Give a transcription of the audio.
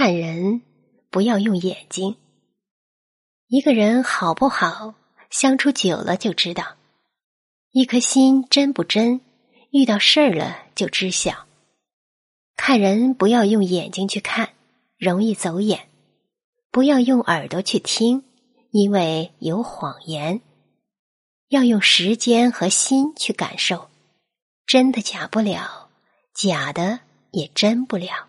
看人不要用眼睛。一个人好不好相处久了就知道。一颗心真不真遇到事儿了就知晓。看人不要用眼睛去看容易走眼。不要用耳朵去听因为有谎言。要用时间和心去感受真的假不了假的也真不了。